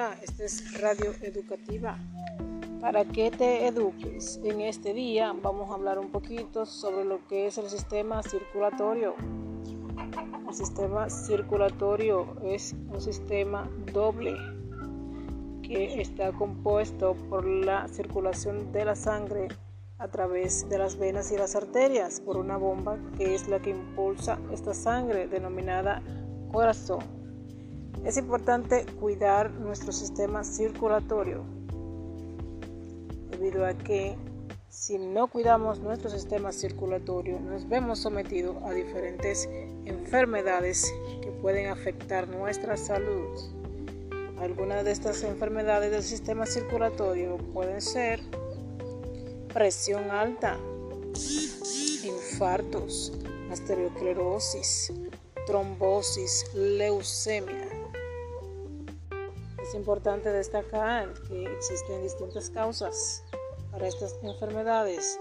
Esta es Radio Educativa. Para que te eduques, en este día vamos a hablar un poquito sobre lo que es el sistema circulatorio. El sistema circulatorio es un sistema doble que está compuesto por la circulación de la sangre a través de las venas y las arterias por una bomba que es la que impulsa esta sangre denominada corazón. Es importante cuidar nuestro sistema circulatorio debido a que si no cuidamos nuestro sistema circulatorio nos vemos sometidos a diferentes enfermedades que pueden afectar nuestra salud. Algunas de estas enfermedades del sistema circulatorio pueden ser presión alta, infartos, arteriosclerosis, trombosis, leucemia. Es importante destacar que existen distintas causas para estas enfermedades.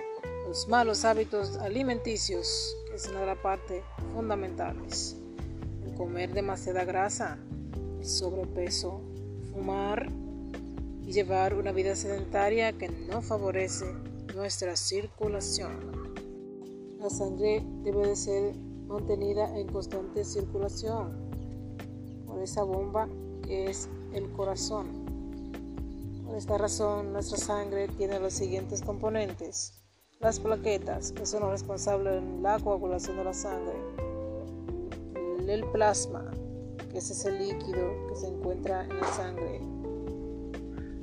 Los malos hábitos alimenticios, es una de las partes fundamentales. El comer demasiada grasa, el sobrepeso, fumar y llevar una vida sedentaria que no favorece nuestra circulación. La sangre debe de ser mantenida en constante circulación por esa bomba es el corazón. Por esta razón, nuestra sangre tiene los siguientes componentes. Las plaquetas, que son responsables de la coagulación de la sangre. El plasma, que es ese líquido que se encuentra en la sangre.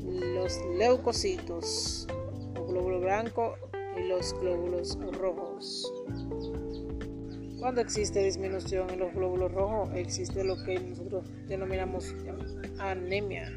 Los leucocitos, glóbulo blanco y los glóbulos rojos. Cuando existe disminución en los glóbulos rojos, existe lo que nosotros denominamos anemia.